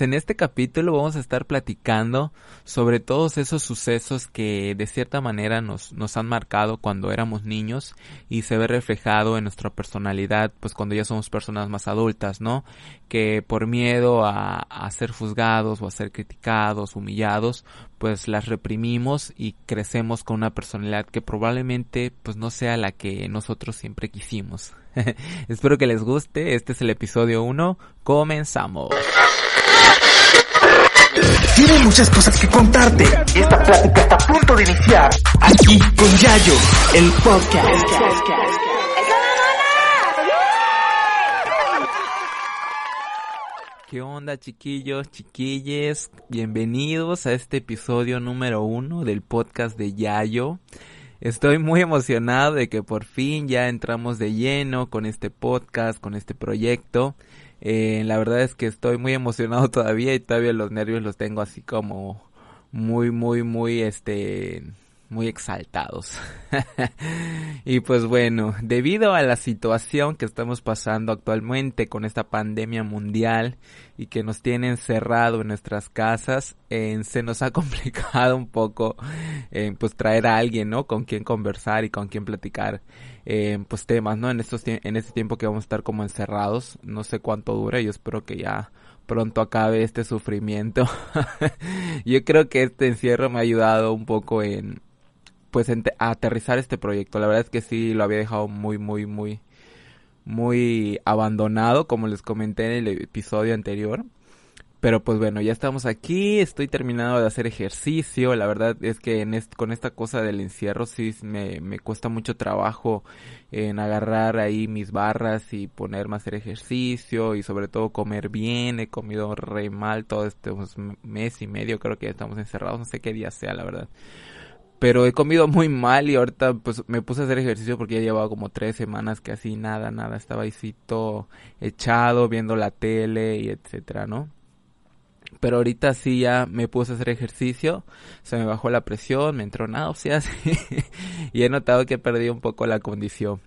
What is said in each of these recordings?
en este capítulo vamos a estar platicando sobre todos esos sucesos que de cierta manera nos, nos han marcado cuando éramos niños y se ve reflejado en nuestra personalidad pues cuando ya somos personas más adultas, ¿no? Que por miedo a, a ser juzgados o a ser criticados, humillados, pues las reprimimos y crecemos con una personalidad que probablemente pues no sea la que nosotros siempre quisimos. Espero que les guste, este es el episodio 1, comenzamos. Tiene muchas cosas que contarte. Esta plática está a punto de iniciar. Aquí con Yayo, el podcast. ¿Qué onda chiquillos, chiquilles? Bienvenidos a este episodio número uno del podcast de Yayo. Estoy muy emocionado de que por fin ya entramos de lleno con este podcast, con este proyecto. Eh, la verdad es que estoy muy emocionado todavía y todavía los nervios los tengo así como muy, muy, muy, este, muy exaltados. y pues bueno, debido a la situación que estamos pasando actualmente con esta pandemia mundial y que nos tiene encerrado en nuestras casas, se nos ha complicado un poco eh, pues traer a alguien, ¿no? Con quien conversar y con quien platicar eh, pues temas, ¿no? En estos en este tiempo que vamos a estar como encerrados, no sé cuánto dura, yo espero que ya pronto acabe este sufrimiento. yo creo que este encierro me ha ayudado un poco en pues a aterrizar este proyecto. La verdad es que sí lo había dejado muy muy muy muy abandonado, como les comenté en el episodio anterior. Pero pues bueno, ya estamos aquí, estoy terminando de hacer ejercicio, la verdad es que con esta cosa del encierro sí me, me cuesta mucho trabajo en agarrar ahí mis barras y ponerme a hacer ejercicio y sobre todo comer bien, he comido re mal todo este pues, mes y medio, creo que ya estamos encerrados, no sé qué día sea la verdad pero he comido muy mal y ahorita pues me puse a hacer ejercicio porque ya llevaba como tres semanas que así nada, nada, estaba ahí echado viendo la tele y etcétera, ¿no? Pero ahorita sí ya me puse a hacer ejercicio, se me bajó la presión, me entró náuseas y he notado que perdí un poco la condición.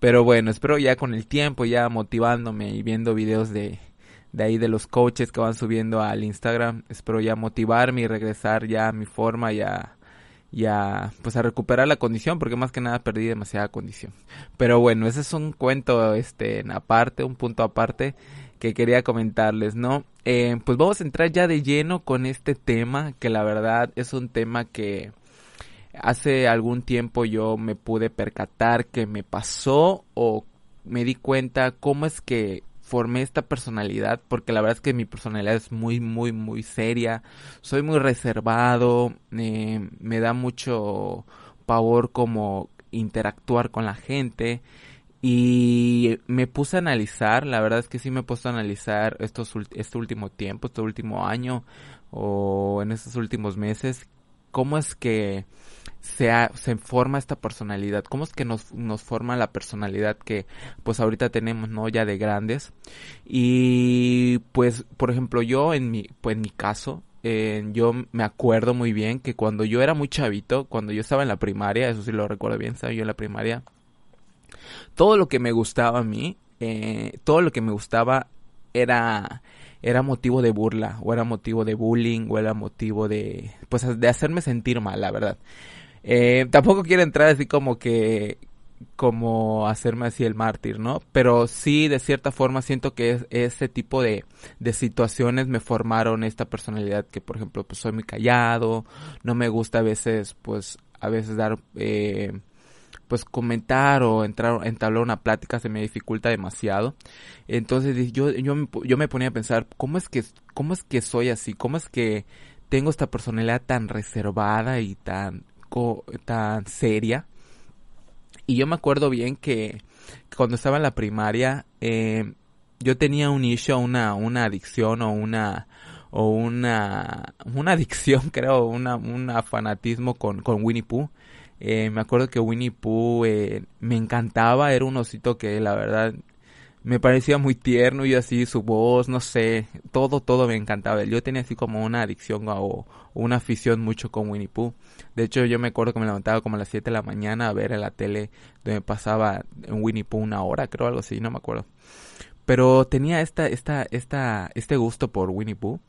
Pero bueno, espero ya con el tiempo, ya motivándome y viendo videos de, de ahí de los coaches que van subiendo al Instagram, espero ya motivarme y regresar ya a mi forma ya y a pues a recuperar la condición porque más que nada perdí demasiada condición. Pero bueno ese es un cuento este aparte un punto aparte que quería comentarles no eh, pues vamos a entrar ya de lleno con este tema que la verdad es un tema que hace algún tiempo yo me pude percatar que me pasó o me di cuenta cómo es que formé esta personalidad porque la verdad es que mi personalidad es muy muy muy seria soy muy reservado eh, me da mucho pavor como interactuar con la gente y me puse a analizar la verdad es que sí me he puesto a analizar estos este último tiempo este último año o en estos últimos meses cómo es que se, se forma esta personalidad, cómo es que nos, nos forma la personalidad que pues ahorita tenemos, ¿no? Ya de grandes. Y pues, por ejemplo, yo en mi, pues en mi caso, eh, yo me acuerdo muy bien que cuando yo era muy chavito, cuando yo estaba en la primaria, eso sí lo recuerdo bien, estaba yo en la primaria, todo lo que me gustaba a mí, eh, todo lo que me gustaba era era motivo de burla o era motivo de bullying o era motivo de pues de hacerme sentir mal la verdad eh, tampoco quiero entrar así como que como hacerme así el mártir, ¿no? Pero sí, de cierta forma, siento que ese tipo de, de situaciones me formaron esta personalidad que, por ejemplo, pues soy muy callado, no me gusta a veces, pues, a veces dar, eh, pues comentar o entrar, entablar una plática se me dificulta demasiado. Entonces yo, yo, yo me ponía a pensar, ¿cómo es que, cómo es que soy así? ¿Cómo es que tengo esta personalidad tan reservada y tan tan seria. Y yo me acuerdo bien que cuando estaba en la primaria, eh, yo tenía un issue, una, una adicción o una, o una, una adicción, creo, una, un fanatismo con, con Winnie Pooh. Eh, me acuerdo que Winnie Pooh eh, me encantaba, era un osito que la verdad me parecía muy tierno y así su voz, no sé, todo, todo me encantaba. Yo tenía así como una adicción o, una afición mucho con Winnie Pooh. De hecho, yo me acuerdo que me levantaba como a las 7 de la mañana a ver en la tele donde pasaba en Winnie Pooh una hora, creo algo así, no me acuerdo. pero tenía esta, esta, esta, este gusto por Winnie Pooh.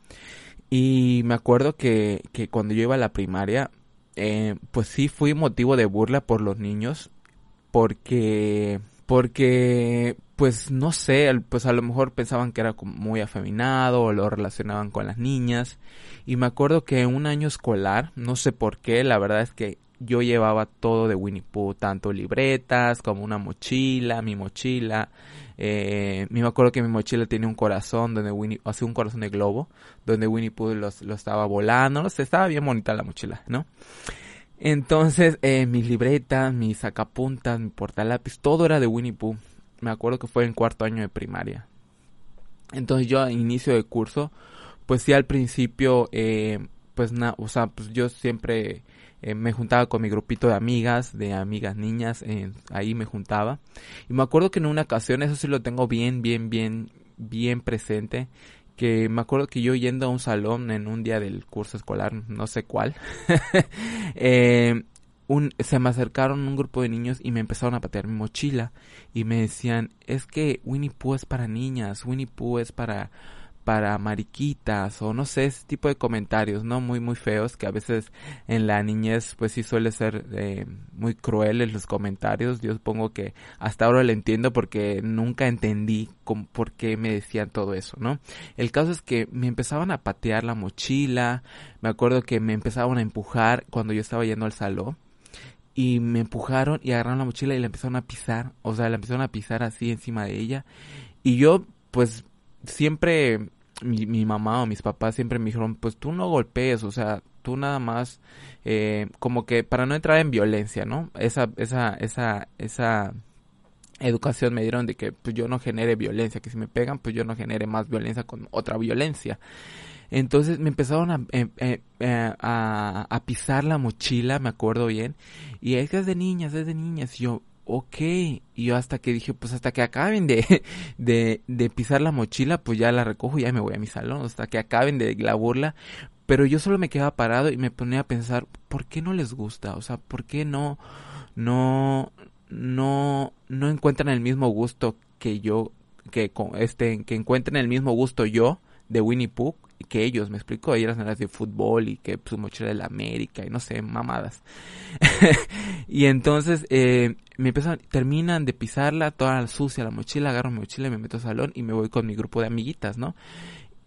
Y me acuerdo que, que cuando yo iba a la primaria, eh, pues sí fui motivo de burla por los niños, porque, porque, pues no sé, pues a lo mejor pensaban que era muy afeminado o lo relacionaban con las niñas. Y me acuerdo que en un año escolar, no sé por qué, la verdad es que yo llevaba todo de Winnie Pooh, tanto libretas como una mochila, mi mochila. Eh, me acuerdo que mi mochila tenía un corazón donde Winnie, o un corazón de globo, donde Winnie Pooh lo estaba volando, no sé, estaba bien bonita la mochila, ¿no? Entonces, eh, mis libretas, mis sacapuntas, mi portalápiz, todo era de Winnie Pooh. Me acuerdo que fue en cuarto año de primaria. Entonces yo a inicio de curso, pues sí al principio, eh, pues nada, o sea, pues yo siempre eh, me juntaba con mi grupito de amigas, de amigas niñas, ahí me juntaba. Y me acuerdo que en una ocasión, eso sí lo tengo bien, bien, bien, bien presente, que me acuerdo que yo yendo a un salón en un día del curso escolar, no sé cuál, eh, un, se me acercaron un grupo de niños y me empezaron a patear mi mochila y me decían, es que Winnie Pooh es para niñas, Winnie Pooh es para para mariquitas o no sé, ese tipo de comentarios, ¿no? Muy, muy feos que a veces en la niñez pues sí suele ser eh, muy crueles los comentarios. Yo supongo que hasta ahora lo entiendo porque nunca entendí por qué me decían todo eso, ¿no? El caso es que me empezaban a patear la mochila, me acuerdo que me empezaban a empujar cuando yo estaba yendo al salón y me empujaron y agarraron la mochila y la empezaron a pisar, o sea, la empezaron a pisar así encima de ella y yo pues siempre mi, mi mamá o mis papás siempre me dijeron, pues tú no golpees, o sea, tú nada más, eh, como que para no entrar en violencia, ¿no? Esa, esa, esa, esa educación me dieron de que pues yo no genere violencia, que si me pegan, pues yo no genere más violencia con otra violencia. Entonces me empezaron a, eh, eh, a, a, pisar la mochila, me acuerdo bien, y es que es de niñas, es de niñas, y yo, ok. Y yo hasta que dije, pues hasta que acaben de, de, de pisar la mochila, pues ya la recojo y ya me voy a mi salón, hasta que acaben de la burla. Pero yo solo me quedaba parado y me ponía a pensar, ¿por qué no les gusta? O sea, ¿por qué no, no, no, no encuentran el mismo gusto que yo, que, este, que encuentren el mismo gusto yo de Winnie Pooh que ellos, me explico, ellas eran las de fútbol y que su mochila de la América y no sé, mamadas. y entonces eh, me empiezan, terminan de pisarla, toda sucia la mochila, agarro mi mochila, me meto al salón y me voy con mi grupo de amiguitas, ¿no?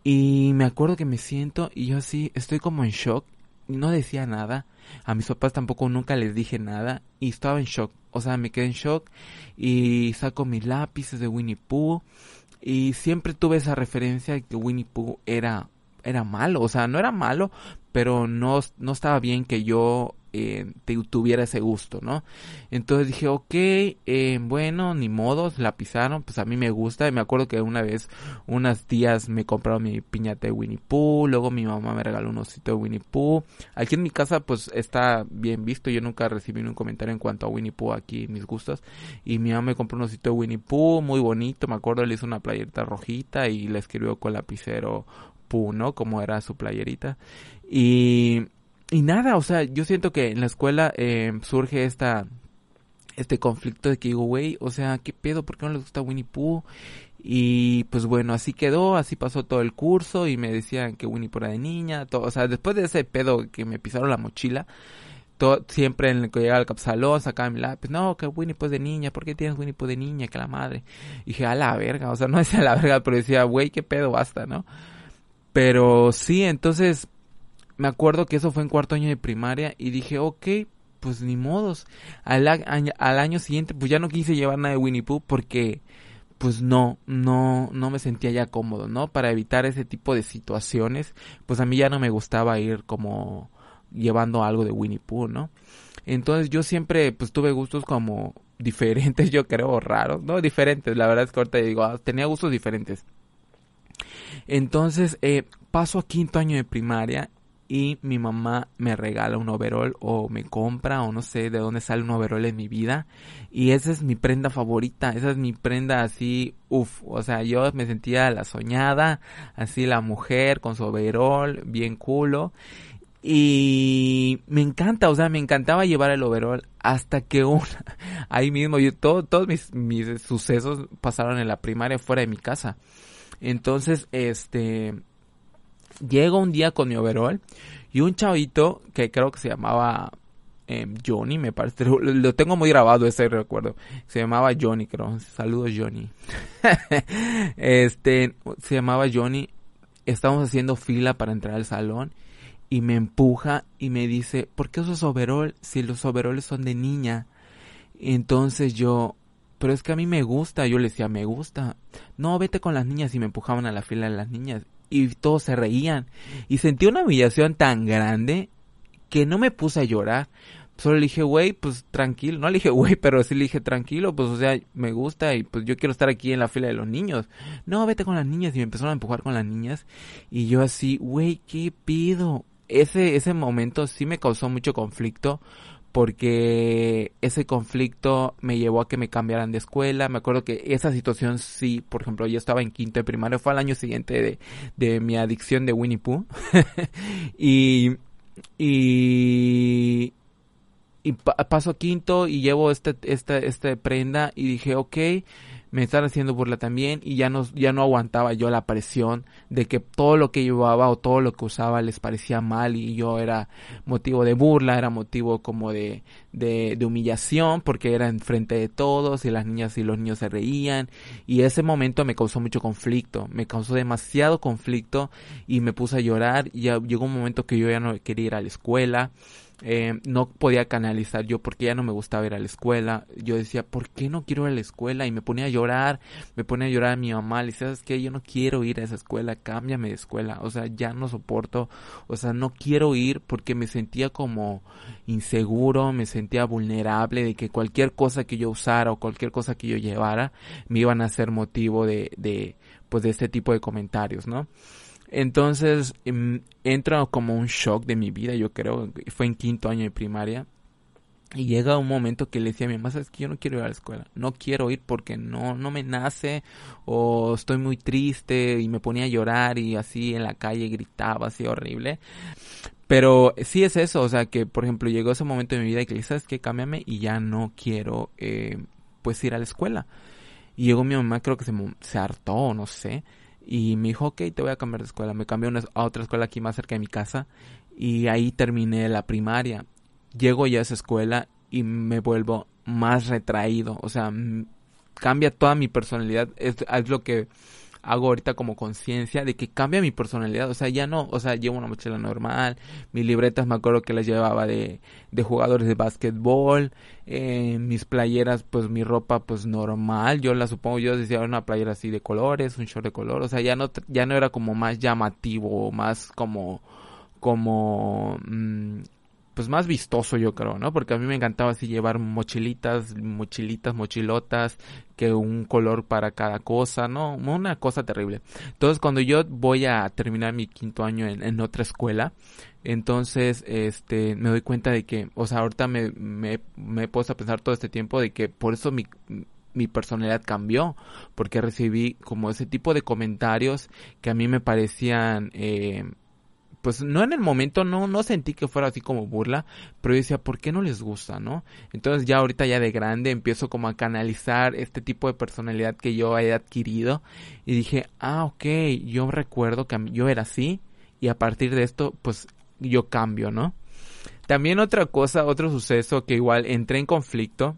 Y me acuerdo que me siento y yo así estoy como en shock, no decía nada, a mis papás tampoco nunca les dije nada y estaba en shock, o sea, me quedé en shock y saco mis lápices de Winnie Pooh y siempre tuve esa referencia de que Winnie Pooh era era malo, o sea, no era malo, pero no, no estaba bien que yo eh, tuviera ese gusto, ¿no? Entonces dije, ok, eh, bueno, ni modo, la pisaron, pues a mí me gusta. Y me acuerdo que una vez unas tías me compraron mi piñata de Winnie Pooh, luego mi mamá me regaló un osito de Winnie Pooh. Aquí en mi casa, pues está bien visto, yo nunca recibí un comentario en cuanto a Winnie Pooh aquí, mis gustos. Y mi mamá me compró un osito de Winnie Pooh, muy bonito, me acuerdo, le hizo una playerita rojita y le escribió con lapicero ¿no? Como era su playerita. Y, y nada, o sea, yo siento que en la escuela eh, surge esta, este conflicto de que digo, güey, o sea, ¿qué pedo? ¿Por qué no les gusta Winnie Pooh? Y pues bueno, así quedó, así pasó todo el curso y me decían que Winnie Pooh era de niña, todo, o sea, después de ese pedo que me pisaron la mochila, todo, siempre en el que llegaba al salón sacaba mi lápiz, no, que Winnie Pooh es de niña, ¿por qué tienes Winnie Pooh de niña? Que la madre. Y dije, a la verga, o sea, no decía la verga, pero decía, güey, qué pedo, basta, ¿no? Pero sí, entonces me acuerdo que eso fue en cuarto año de primaria y dije, ok, pues ni modos. Al, al año siguiente, pues ya no quise llevar nada de Winnie Pooh porque, pues no, no, no me sentía ya cómodo, ¿no? Para evitar ese tipo de situaciones, pues a mí ya no me gustaba ir como llevando algo de Winnie Pooh, ¿no? Entonces yo siempre, pues tuve gustos como diferentes, yo creo, raros, ¿no? Diferentes, la verdad es que ahorita digo, ah, tenía gustos diferentes. Entonces, eh, paso a quinto año de primaria y mi mamá me regala un overall o me compra o no sé de dónde sale un overall en mi vida y esa es mi prenda favorita, esa es mi prenda así, uff, o sea, yo me sentía la soñada, así la mujer con su overall, bien culo Y me encanta, o sea, me encantaba llevar el overall hasta que una, ahí mismo, yo, todo, todos mis, mis sucesos pasaron en la primaria fuera de mi casa. Entonces, este, llego un día con mi overall y un chavito que creo que se llamaba eh, Johnny, me parece, lo, tengo muy grabado ese recuerdo. Se llamaba Johnny, creo. Saludos Johnny. este, se llamaba Johnny. Estamos haciendo fila para entrar al salón y me empuja y me dice, ¿por qué usas overall si los overoles son de niña? entonces yo, pero es que a mí me gusta, yo le decía, me gusta. No, vete con las niñas y me empujaban a la fila de las niñas y todos se reían. Y sentí una humillación tan grande que no me puse a llorar. Solo le dije, güey, pues tranquilo. No le dije, güey, pero sí le dije, tranquilo, pues o sea, me gusta y pues yo quiero estar aquí en la fila de los niños. No, vete con las niñas. Y me empezaron a empujar con las niñas. Y yo así, güey, ¿qué pido? ese, ese momento sí me causó mucho conflicto porque ese conflicto me llevó a que me cambiaran de escuela. Me acuerdo que esa situación sí, por ejemplo, yo estaba en quinto de primaria, fue al año siguiente de, de mi adicción de Winnie Pooh. y, y, y paso quinto y llevo este, este, este prenda y dije, ok, me están haciendo burla también y ya no, ya no aguantaba yo la presión de que todo lo que llevaba o todo lo que usaba les parecía mal y yo era motivo de burla, era motivo como de, de, de humillación porque era enfrente de todos y las niñas y los niños se reían y ese momento me causó mucho conflicto, me causó demasiado conflicto y me puse a llorar y ya llegó un momento que yo ya no quería ir a la escuela eh, no podía canalizar yo porque ya no me gustaba ir a la escuela. Yo decía, ¿por qué no quiero ir a la escuela? Y me ponía a llorar, me ponía a llorar a mi mamá. Le decía, ¿sabes? Yo no quiero ir a esa escuela, cámbiame de escuela. O sea, ya no soporto, o sea, no quiero ir porque me sentía como inseguro, me sentía vulnerable de que cualquier cosa que yo usara o cualquier cosa que yo llevara me iban a hacer motivo de, de pues de este tipo de comentarios, ¿no? Entonces em, entra como un shock de mi vida, yo creo, fue en quinto año de primaria. Y llega un momento que le decía a mi mamá, sabes que yo no quiero ir a la escuela, no quiero ir porque no, no me nace o estoy muy triste y me ponía a llorar y así en la calle gritaba así horrible. Pero sí es eso, o sea que por ejemplo llegó ese momento de mi vida que le sabes que cámbiame y ya no quiero eh, pues ir a la escuela. Y llegó mi mamá, creo que se, se hartó, no sé. Y me dijo, ok, te voy a cambiar de escuela. Me cambió a otra escuela aquí más cerca de mi casa. Y ahí terminé la primaria. Llego ya a esa escuela y me vuelvo más retraído. O sea, cambia toda mi personalidad. Es, es lo que hago ahorita como conciencia de que cambia mi personalidad, o sea, ya no, o sea, llevo una mochila normal, mis libretas me acuerdo que las llevaba de, de jugadores de básquetbol, eh, mis playeras, pues mi ropa pues normal, yo la supongo, yo decía una playera así de colores, un short de color, o sea, ya no, ya no era como más llamativo, más como, como, mmm, pues más vistoso yo creo, ¿no? Porque a mí me encantaba así llevar mochilitas, mochilitas, mochilotas, que un color para cada cosa, ¿no? Una cosa terrible. Entonces cuando yo voy a terminar mi quinto año en, otra escuela, entonces este me doy cuenta de que, o sea, ahorita me, me, me he puesto a pensar todo este tiempo de que por eso mi mi personalidad cambió porque recibí como ese tipo de comentarios que a mí me parecían eh, pues no en el momento no no sentí que fuera así como burla, pero yo decía, ¿por qué no les gusta, no? Entonces ya ahorita ya de grande empiezo como a canalizar este tipo de personalidad que yo he adquirido y dije, "Ah, ok, yo recuerdo que yo era así y a partir de esto pues yo cambio, ¿no?" También otra cosa, otro suceso que igual entré en conflicto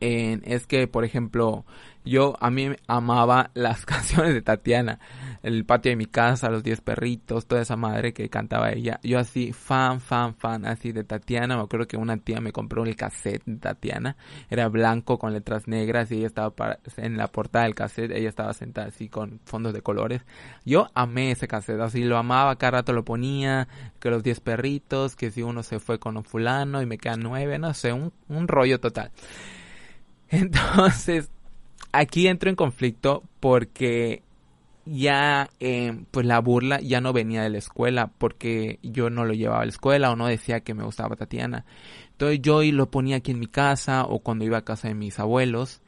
en, es que, por ejemplo, yo a mí amaba las canciones de Tatiana, el patio de mi casa, los diez perritos, toda esa madre que cantaba ella. Yo así, fan, fan, fan, así de Tatiana. Me acuerdo que una tía me compró el cassette de Tatiana. Era blanco con letras negras y ella estaba en la portada del cassette. Ella estaba sentada así con fondos de colores. Yo amé ese cassette, así lo amaba, cada rato lo ponía. Que los diez perritos, que si uno se fue con un fulano y me quedan nueve, no sé, un, un rollo total. Entonces, aquí entro en conflicto porque ya eh, pues la burla ya no venía de la escuela porque yo no lo llevaba a la escuela o no decía que me gustaba Tatiana. Entonces yo lo ponía aquí en mi casa o cuando iba a casa de mis abuelos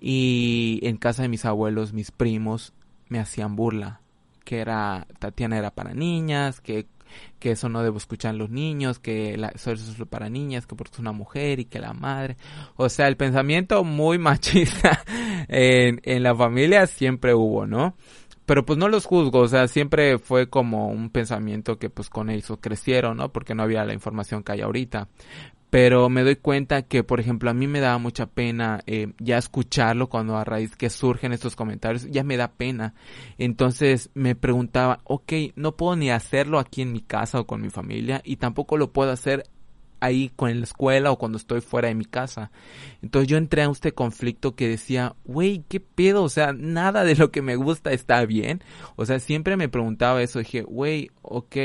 y en casa de mis abuelos mis primos me hacían burla que era Tatiana era para niñas, que que eso no debo escuchar los niños, que la, eso es para niñas, que porque es una mujer y que la madre. O sea, el pensamiento muy machista en, en la familia siempre hubo, ¿no? pero pues no los juzgo, o sea, siempre fue como un pensamiento que pues con eso crecieron, ¿no? Porque no había la información que hay ahorita pero me doy cuenta que, por ejemplo, a mí me daba mucha pena eh, ya escucharlo cuando a raíz que surgen estos comentarios, ya me da pena. Entonces me preguntaba, ok, no puedo ni hacerlo aquí en mi casa o con mi familia y tampoco lo puedo hacer ahí con la escuela o cuando estoy fuera de mi casa. Entonces yo entré a este conflicto que decía, güey, ¿qué pedo? O sea, nada de lo que me gusta está bien. O sea, siempre me preguntaba eso. Dije, güey, ok,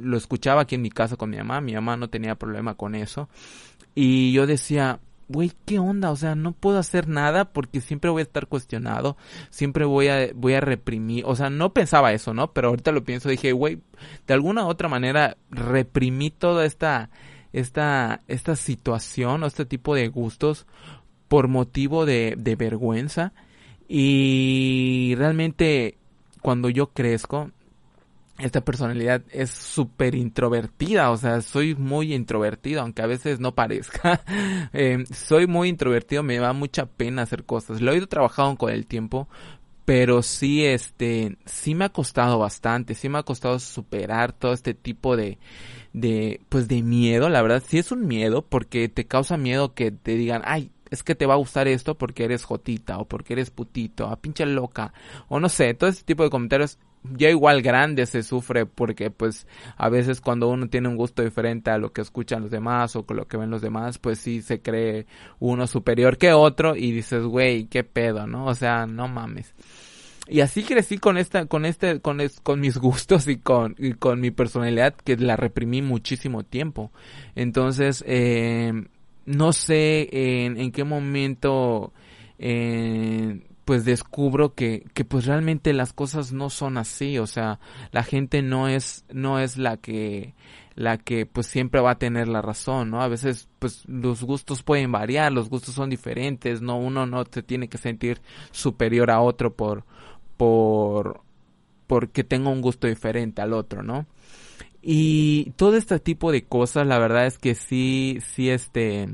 lo escuchaba aquí en mi casa con mi mamá, mi mamá no tenía problema con eso. Y yo decía, güey, ¿qué onda? O sea, no puedo hacer nada porque siempre voy a estar cuestionado, siempre voy a, voy a reprimir, o sea, no pensaba eso, ¿no? Pero ahorita lo pienso, dije, güey, de alguna u otra manera reprimí toda esta, esta, esta situación o este tipo de gustos por motivo de, de vergüenza y realmente cuando yo crezco esta personalidad es súper introvertida, o sea, soy muy introvertido, aunque a veces no parezca. eh, soy muy introvertido, me da mucha pena hacer cosas. Lo he ido trabajando con el tiempo, pero sí, este, sí me ha costado bastante, sí me ha costado superar todo este tipo de, de, pues de miedo, la verdad, sí es un miedo, porque te causa miedo que te digan, ay, es que te va a gustar esto porque eres jotita o porque eres putito, a pinche loca o no sé, todo ese tipo de comentarios ya igual grande se sufre porque pues a veces cuando uno tiene un gusto diferente a lo que escuchan los demás o con lo que ven los demás pues sí se cree uno superior que otro y dices güey qué pedo no o sea no mames. Y así crecí con esta con este con con mis gustos y con con mi personalidad que la reprimí muchísimo tiempo. Entonces eh, no sé en, en qué momento eh, pues descubro que, que pues realmente las cosas no son así, o sea, la gente no es, no es la que, la que pues siempre va a tener la razón, ¿no? A veces pues los gustos pueden variar, los gustos son diferentes, no, uno no se tiene que sentir superior a otro por, por, porque tenga un gusto diferente al otro, ¿no? Y todo este tipo de cosas, la verdad es que sí, sí, este,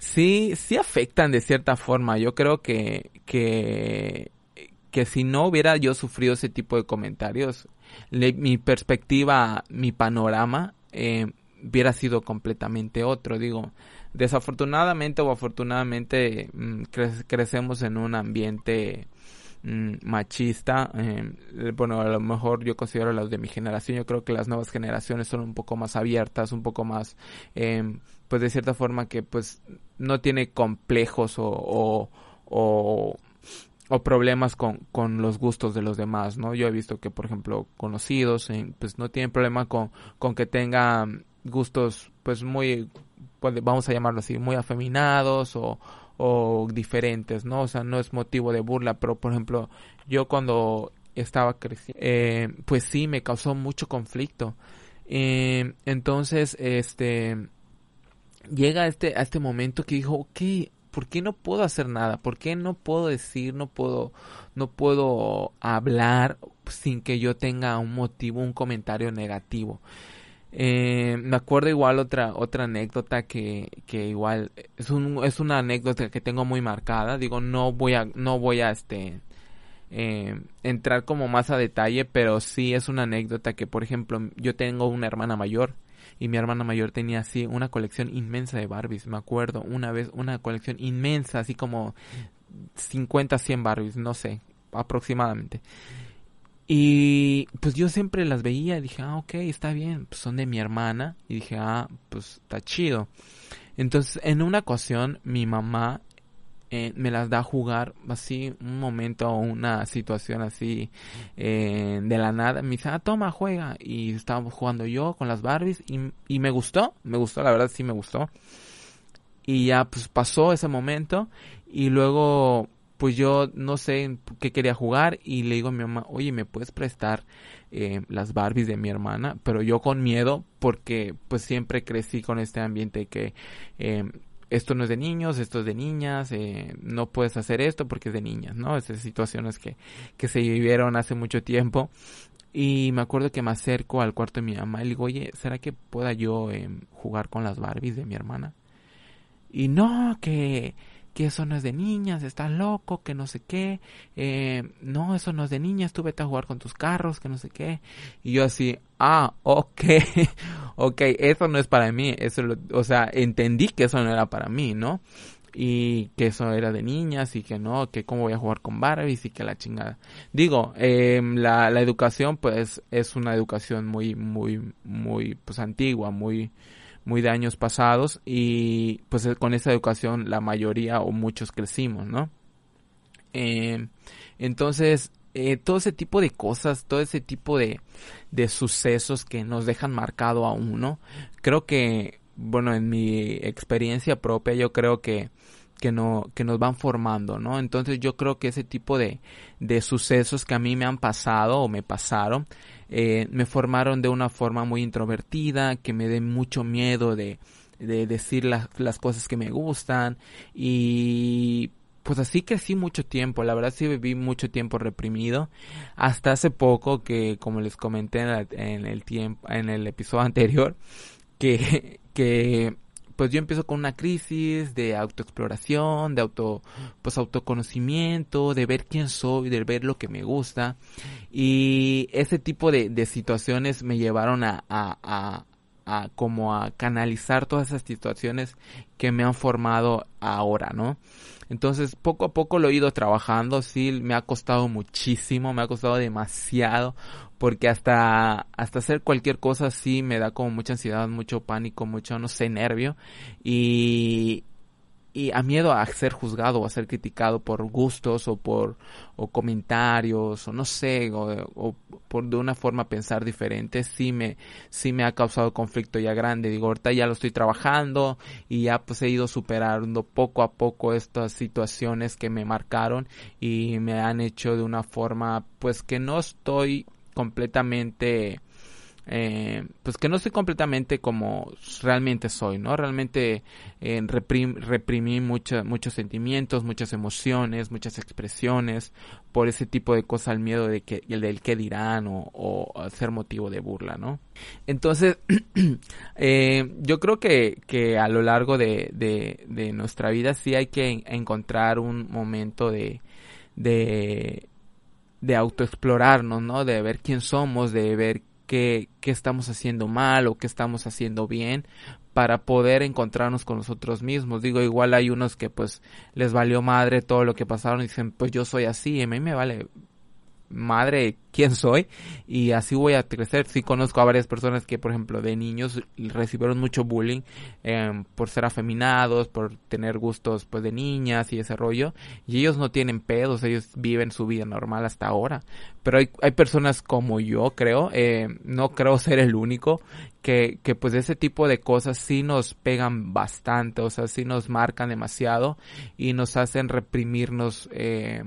sí, sí afectan de cierta forma. Yo creo que, que, que si no hubiera yo sufrido ese tipo de comentarios, mi perspectiva, mi panorama, eh, hubiera sido completamente otro. Digo, desafortunadamente o afortunadamente mm, crecemos en un ambiente mm, machista. Eh, bueno, a lo mejor yo considero los de mi generación. Yo creo que las nuevas generaciones son un poco más abiertas, un poco más, eh, pues de cierta forma que pues no tiene complejos o, o, o, problemas con, con, los gustos de los demás, ¿no? Yo he visto que, por ejemplo, conocidos, pues no tienen problema con, con que tengan gustos, pues muy, pues, vamos a llamarlo así, muy afeminados o, o diferentes, ¿no? O sea, no es motivo de burla, pero, por ejemplo, yo cuando estaba creciendo, eh, pues sí, me causó mucho conflicto. Eh, entonces, este, llega a este, a este momento que dijo, ok, ¿por qué no puedo hacer nada? ¿Por qué no puedo decir, no puedo, no puedo hablar sin que yo tenga un motivo, un comentario negativo? Eh, me acuerdo igual otra otra anécdota que, que igual es un, es una anécdota que tengo muy marcada digo no voy a no voy a este eh, entrar como más a detalle pero sí es una anécdota que por ejemplo yo tengo una hermana mayor y mi hermana mayor tenía así una colección inmensa de Barbies, me acuerdo, una vez una colección inmensa, así como 50, 100 Barbies, no sé, aproximadamente. Y pues yo siempre las veía y dije, ah, ok, está bien, pues son de mi hermana. Y dije, ah, pues está chido. Entonces, en una ocasión, mi mamá eh, me las da a jugar así un momento o una situación así eh, de la nada. Me dice, ah, toma, juega. Y estábamos jugando yo con las Barbies y, y me gustó, me gustó, la verdad sí me gustó. Y ya pues pasó ese momento y luego pues yo no sé qué quería jugar y le digo a mi mamá, oye, ¿me puedes prestar eh, las Barbies de mi hermana? Pero yo con miedo porque pues siempre crecí con este ambiente que eh, esto no es de niños, esto es de niñas, eh, no puedes hacer esto porque es de niñas, ¿no? Esas situaciones que, que se vivieron hace mucho tiempo. Y me acuerdo que me acerco al cuarto de mi mamá y le digo, oye, ¿será que pueda yo em, jugar con las Barbies de mi hermana? Y no, que, que eso no es de niñas, estás loco, que no sé qué, eh, no, eso no es de niñas, tú vete a jugar con tus carros, que no sé qué. Y yo así, ah, ok, ok, eso no es para mí, eso, o sea, entendí que eso no era para mí, ¿no? y que eso era de niñas y que no, que cómo voy a jugar con Barbies y que la chingada. Digo, eh, la, la educación pues es una educación muy, muy, muy, pues antigua, muy, muy de años pasados y pues con esa educación la mayoría o muchos crecimos, ¿no? Eh, entonces, eh, todo ese tipo de cosas, todo ese tipo de, de sucesos que nos dejan marcado a uno, creo que bueno, en mi experiencia propia, yo creo que que no que nos van formando, ¿no? Entonces yo creo que ese tipo de, de sucesos que a mí me han pasado o me pasaron eh, me formaron de una forma muy introvertida, que me dé mucho miedo de, de decir las, las cosas que me gustan. Y pues así crecí mucho tiempo, la verdad sí viví mucho tiempo reprimido, hasta hace poco que como les comenté en, en el tiempo, en el episodio anterior, que que pues yo empiezo con una crisis de autoexploración, de auto, pues autoconocimiento, de ver quién soy, de ver lo que me gusta. Y ese tipo de, de situaciones me llevaron a, a, a, a, como a canalizar todas esas situaciones que me han formado ahora, ¿no? Entonces, poco a poco lo he ido trabajando, sí, me ha costado muchísimo, me ha costado demasiado, porque hasta, hasta hacer cualquier cosa sí me da como mucha ansiedad, mucho pánico, mucho, no sé, nervio, y, y a miedo a ser juzgado o a ser criticado por gustos o por o comentarios o no sé o, por de una forma pensar diferente sí me sí me ha causado conflicto ya grande. Digo ahorita ya lo estoy trabajando y ya pues he ido superando poco a poco estas situaciones que me marcaron y me han hecho de una forma pues que no estoy completamente eh, pues que no soy completamente como realmente soy, ¿no? Realmente eh, reprimí muchos sentimientos, muchas emociones, muchas expresiones por ese tipo de cosas, el miedo de que, el del que dirán o, o ser motivo de burla, ¿no? Entonces, eh, yo creo que, que a lo largo de, de, de nuestra vida sí hay que encontrar un momento de, de, de autoexplorarnos, ¿no? De ver quién somos, de ver qué, estamos haciendo mal o qué estamos haciendo bien para poder encontrarnos con nosotros mismos. Digo, igual hay unos que pues les valió madre todo lo que pasaron y dicen, pues yo soy así, y a mí me vale madre quién soy y así voy a crecer. Sí conozco a varias personas que, por ejemplo, de niños recibieron mucho bullying em, por ser afeminados, por tener gustos pues de niñas y ese rollo y ellos no tienen pedos, ellos viven su vida normal hasta ahora. Pero hay, hay personas como yo, creo, eh, no creo ser el único, que, que pues ese tipo de cosas sí nos pegan bastante, o sea, sí nos marcan demasiado y nos hacen reprimirnos eh,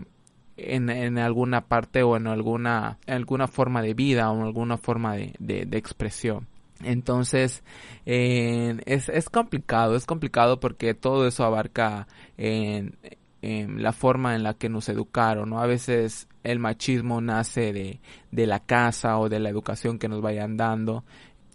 en, en, alguna parte o en alguna, alguna forma de vida o en alguna forma de, de, expresión. Entonces, es, es complicado, es complicado porque todo eso abarca en, en, la forma en la que nos educaron, ¿no? A veces el machismo nace de, de la casa o de la educación que nos vayan dando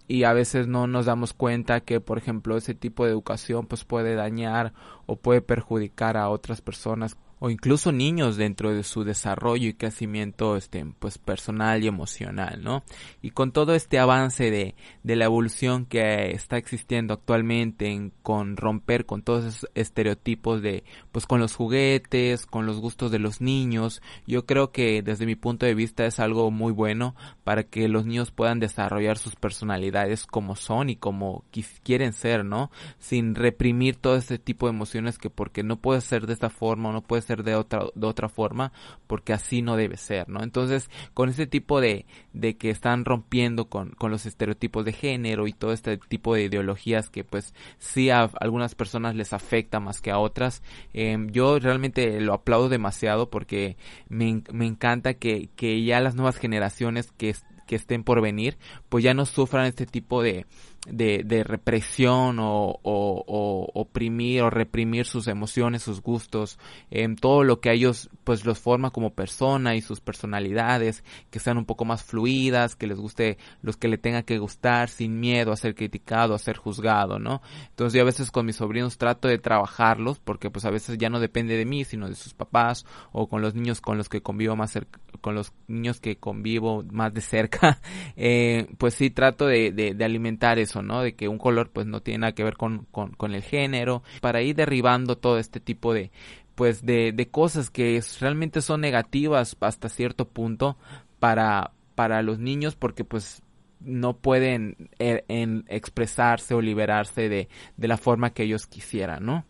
y a veces no nos damos cuenta que por ejemplo ese tipo de educación pues puede dañar o puede perjudicar a otras personas o incluso niños dentro de su desarrollo y crecimiento este pues personal y emocional no y con todo este avance de, de la evolución que está existiendo actualmente en, con romper con todos esos estereotipos de pues con los juguetes con los gustos de los niños yo creo que desde mi punto de vista es algo muy bueno para que los niños puedan desarrollar sus personalidades como son y como quieren ser no sin reprimir todo este tipo de emociones que porque no puede ser de esta forma o no puede ser de otra, de otra forma, porque así no debe ser, ¿no? Entonces, con ese tipo de, de que están rompiendo con, con los estereotipos de género y todo este tipo de ideologías que pues sí a algunas personas les afecta más que a otras, em, yo realmente lo aplaudo demasiado porque me, me encanta que, que ya las nuevas generaciones que que estén por venir, pues ya no sufran este tipo de, de, de represión o, o, o, oprimir o reprimir sus emociones, sus gustos, en todo lo que a ellos pues los forma como persona y sus personalidades, que sean un poco más fluidas, que les guste los que le tenga que gustar sin miedo a ser criticado, a ser juzgado, ¿no? Entonces yo a veces con mis sobrinos trato de trabajarlos porque pues a veces ya no depende de mí, sino de sus papás o con los niños con los que convivo más cerca, con los niños que convivo más de cerca, eh, pues sí trato de, de, de alimentar eso ¿no? De que un color pues no tiene nada que ver con, con, el género, para ir derribando todo este tipo de, pues de, de cosas que realmente son negativas hasta cierto punto para, para los niños porque pues no pueden er, en expresarse o liberarse de, de la forma que ellos quisieran, ¿no?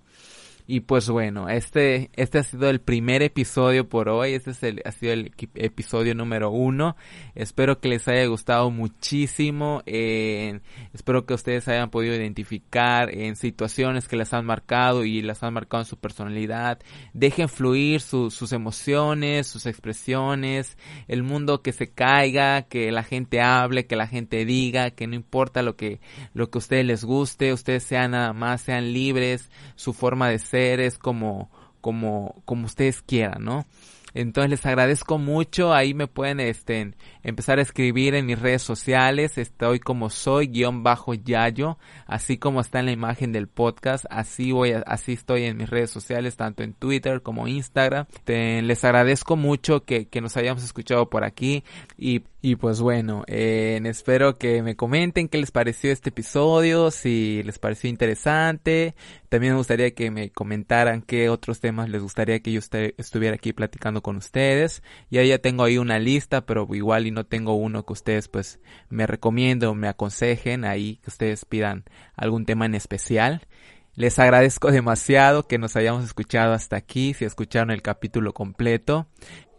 Y pues bueno, este, este ha sido el primer episodio por hoy. Este es el, ha sido el episodio número uno. Espero que les haya gustado muchísimo. Eh, espero que ustedes hayan podido identificar en situaciones que les han marcado y las han marcado en su personalidad. Dejen fluir sus emociones, sus expresiones, el mundo que se caiga, que la gente hable, que la gente diga, que no importa lo que, lo que a ustedes les guste, ustedes sean nada más, sean libres, su forma de ser es como, como, como ustedes quieran, ¿no? Entonces les agradezco mucho. Ahí me pueden este, empezar a escribir en mis redes sociales. Estoy como soy guion bajo Yayo. Así como está en la imagen del podcast. Así voy así estoy en mis redes sociales, tanto en Twitter como Instagram. les agradezco mucho que, que, nos hayamos escuchado por aquí. Y, y pues bueno, eh, espero que me comenten qué les pareció este episodio. Si les pareció interesante. También me gustaría que me comentaran qué otros temas les gustaría que yo estuviera aquí platicando con ustedes. Ya ya tengo ahí una lista, pero igual y no tengo uno que ustedes pues me recomienden o me aconsejen ahí que ustedes pidan algún tema en especial. Les agradezco demasiado que nos hayamos escuchado hasta aquí, si escucharon el capítulo completo.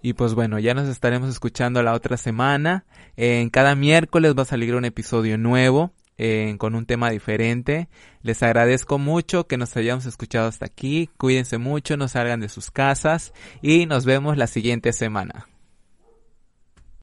Y pues bueno, ya nos estaremos escuchando la otra semana. En cada miércoles va a salir un episodio nuevo eh, con un tema diferente. Les agradezco mucho que nos hayamos escuchado hasta aquí. Cuídense mucho, no salgan de sus casas y nos vemos la siguiente semana.